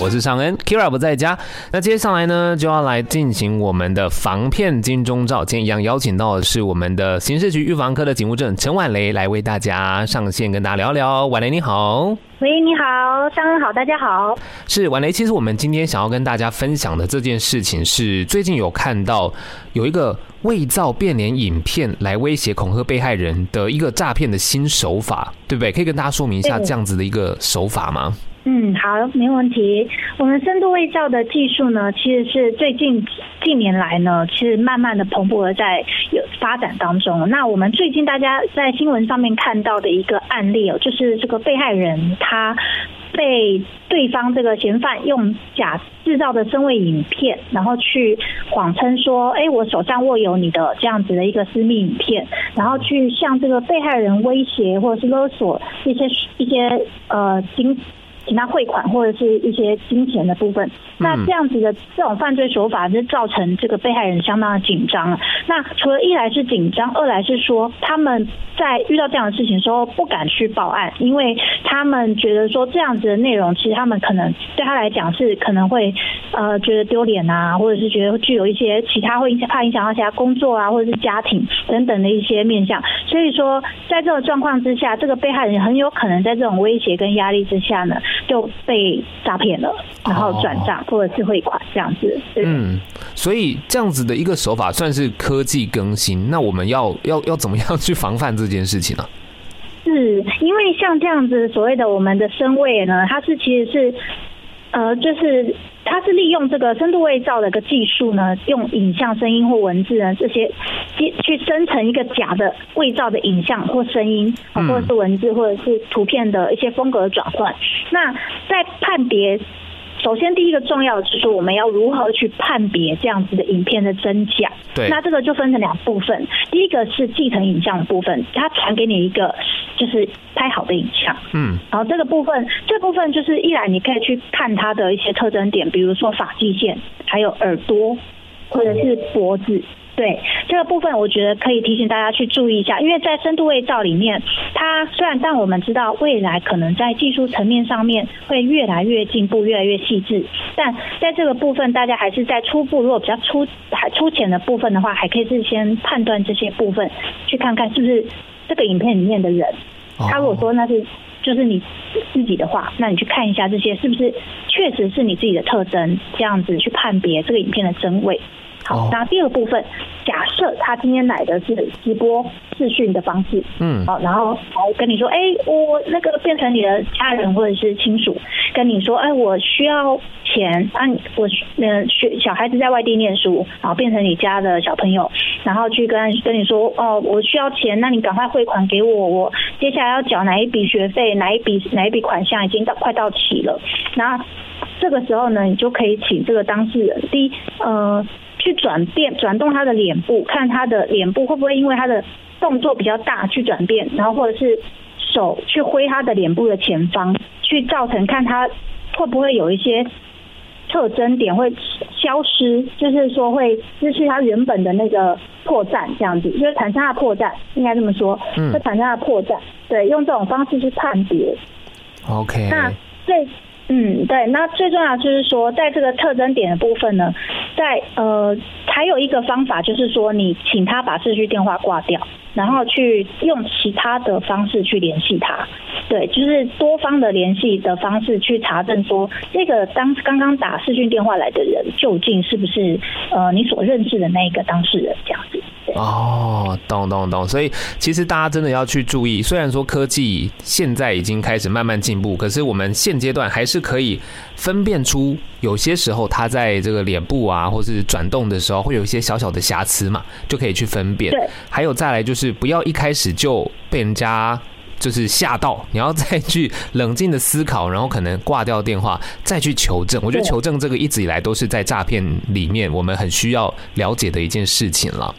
我是尚恩，Kira 不在家。那接下来呢，就要来进行我们的防骗金钟罩。今天一样邀请到的是我们的刑事局预防科的警务证陈婉蕾来为大家上线跟大家聊聊。婉蕾你好，喂，你好，尚恩好，大家好。是婉蕾，其实我们今天想要跟大家分享的这件事情是，最近有看到有一个伪造变脸影片来威胁恐吓被害人的一个诈骗的新手法，对不对？可以跟大家说明一下这样子的一个手法吗？嗯，嗯好，没问题。我们深度伪造的技术呢，其实是最近近年来呢，其实慢慢的蓬勃的在有发展当中。那我们最近大家在新闻上面看到的一个案例哦，就是这个被害人他被对方这个嫌犯用假制造的身位影片，然后去谎称说，哎，我手上握有你的这样子的一个私密影片，然后去向这个被害人威胁或者是勒索一些一些呃金。请他汇款或者是一些金钱的部分，那这样子的这种犯罪手法就造成这个被害人相当的紧张。那除了一来是紧张，二来是说他们在遇到这样的事情的时候不敢去报案，因为他们觉得说这样子的内容其实他们可能对他来讲是可能会呃觉得丢脸啊，或者是觉得具有一些其他会影响怕影响到其他工作啊，或者是家庭等等的一些面向。所以说在这个状况之下，这个被害人很有可能在这种威胁跟压力之下呢。就被诈骗了，然后转账或者是汇款这样子。嗯，所以这样子的一个手法算是科技更新。那我们要要要怎么样去防范这件事情呢？是因为像这样子所谓的我们的身位呢，它是其实是呃，就是。它是利用这个深度伪造的一个技术呢，用影像、声音或文字呢这些，去生成一个假的伪造的影像或声音，或者是文字或者是图片的一些风格转换。那在判别。首先，第一个重要的就是说，我们要如何去判别这样子的影片的真假？对，那这个就分成两部分。第一个是继承影像的部分，它传给你一个就是拍好的影像，嗯，然后这个部分，这部分就是一来你可以去看它的一些特征点，比如说发际线，还有耳朵，或者是脖子。对这个部分，我觉得可以提醒大家去注意一下，因为在深度伪造里面，它虽然但我们知道未来可能在技术层面上面会越来越进步，越来越细致，但在这个部分，大家还是在初步，如果比较粗还粗浅的部分的话，还可以是先判断这些部分，去看看是不是这个影片里面的人。他如果说那是就是你自己的话，那你去看一下这些是不是确实是你自己的特征，这样子去判别这个影片的真伪。好，那第二部分，假设他今天来的是直播视讯的方式，嗯，好，然后来跟你说，哎，我那个变成你的家人或者是亲属，跟你说，哎，我需要钱，啊，我嗯学小孩子在外地念书，然后变成你家的小朋友，然后去跟跟你说，哦，我需要钱，那你赶快汇款给我，我接下来要缴哪一笔学费，哪一笔哪一笔款项已经到快到期了，那这个时候呢，你就可以请这个当事人，第一，呃。去转变、转动他的脸部，看他的脸部会不会因为他的动作比较大去转变，然后或者是手去挥他的脸部的前方，去造成看他会不会有一些特征点会消失，就是说会失去它原本的那个破绽，这样子，就是产生它的破绽，应该这么说，嗯，会产生它的破绽，对，用这种方式去判别。OK，那最。嗯，对，那最重要就是说，在这个特征点的部分呢，在呃，还有一个方法就是说，你请他把视讯电话挂掉，然后去用其他的方式去联系他。对，就是多方的联系的方式去查证说，这个当刚刚打视讯电话来的人究竟是不是呃你所认识的那一个当事人这样子。哦，懂懂懂。所以其实大家真的要去注意，虽然说科技现在已经开始慢慢进步，可是我们现阶段还是可以分辨出有些时候它在这个脸部啊，或是转动的时候会有一些小小的瑕疵嘛，就可以去分辨。对。还有再来就是不要一开始就被人家。就是吓到，你要再去冷静的思考，然后可能挂掉电话，再去求证。我觉得求证这个一直以来都是在诈骗里面我们很需要了解的一件事情了。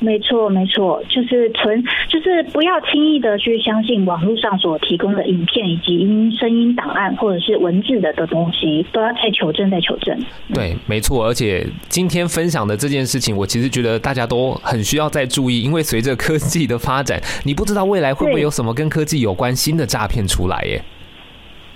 没错，没错，就是纯，就是不要轻易的去相信网络上所提供的影片以及音声音档案或者是文字的的东西，都要再求证，再求证。对，没错。而且今天分享的这件事情，我其实觉得大家都很需要再注意，因为随着科技的发展，你不知道未来会不会有什么跟科技有关新的诈骗出来耶。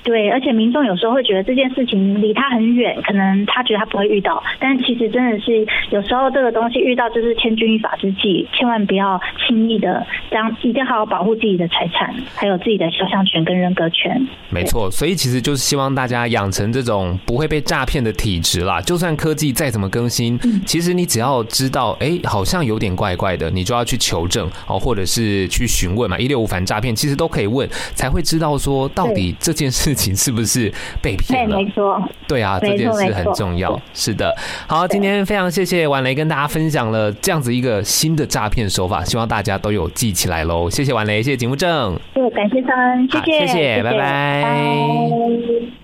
对，而且民众有时候会觉得这件事情离他很远，可能他觉得他不会遇到，但其实真的是有时候这个东西遇到就是千钧一发之际，千万不要轻易的这样，一定要好好保护自己的财产，还有自己的肖像权跟人格权。没错，所以其实就是希望大家养成这种不会被诈骗的体质啦。就算科技再怎么更新，嗯、其实你只要知道，哎，好像有点怪怪的，你就要去求证哦，或者是去询问嘛。一六五反诈骗其实都可以问，才会知道说到底这件事情是不是被骗了。没错，对啊，这件事很重要。是的，好，今天非常谢谢婉蕾跟大家分享了这样子一个新的诈骗手法，希望大家都有记起来喽。谢谢婉蕾，谢谢景物正，对，感谢三，谢谢，谢谢，拜拜。拜拜。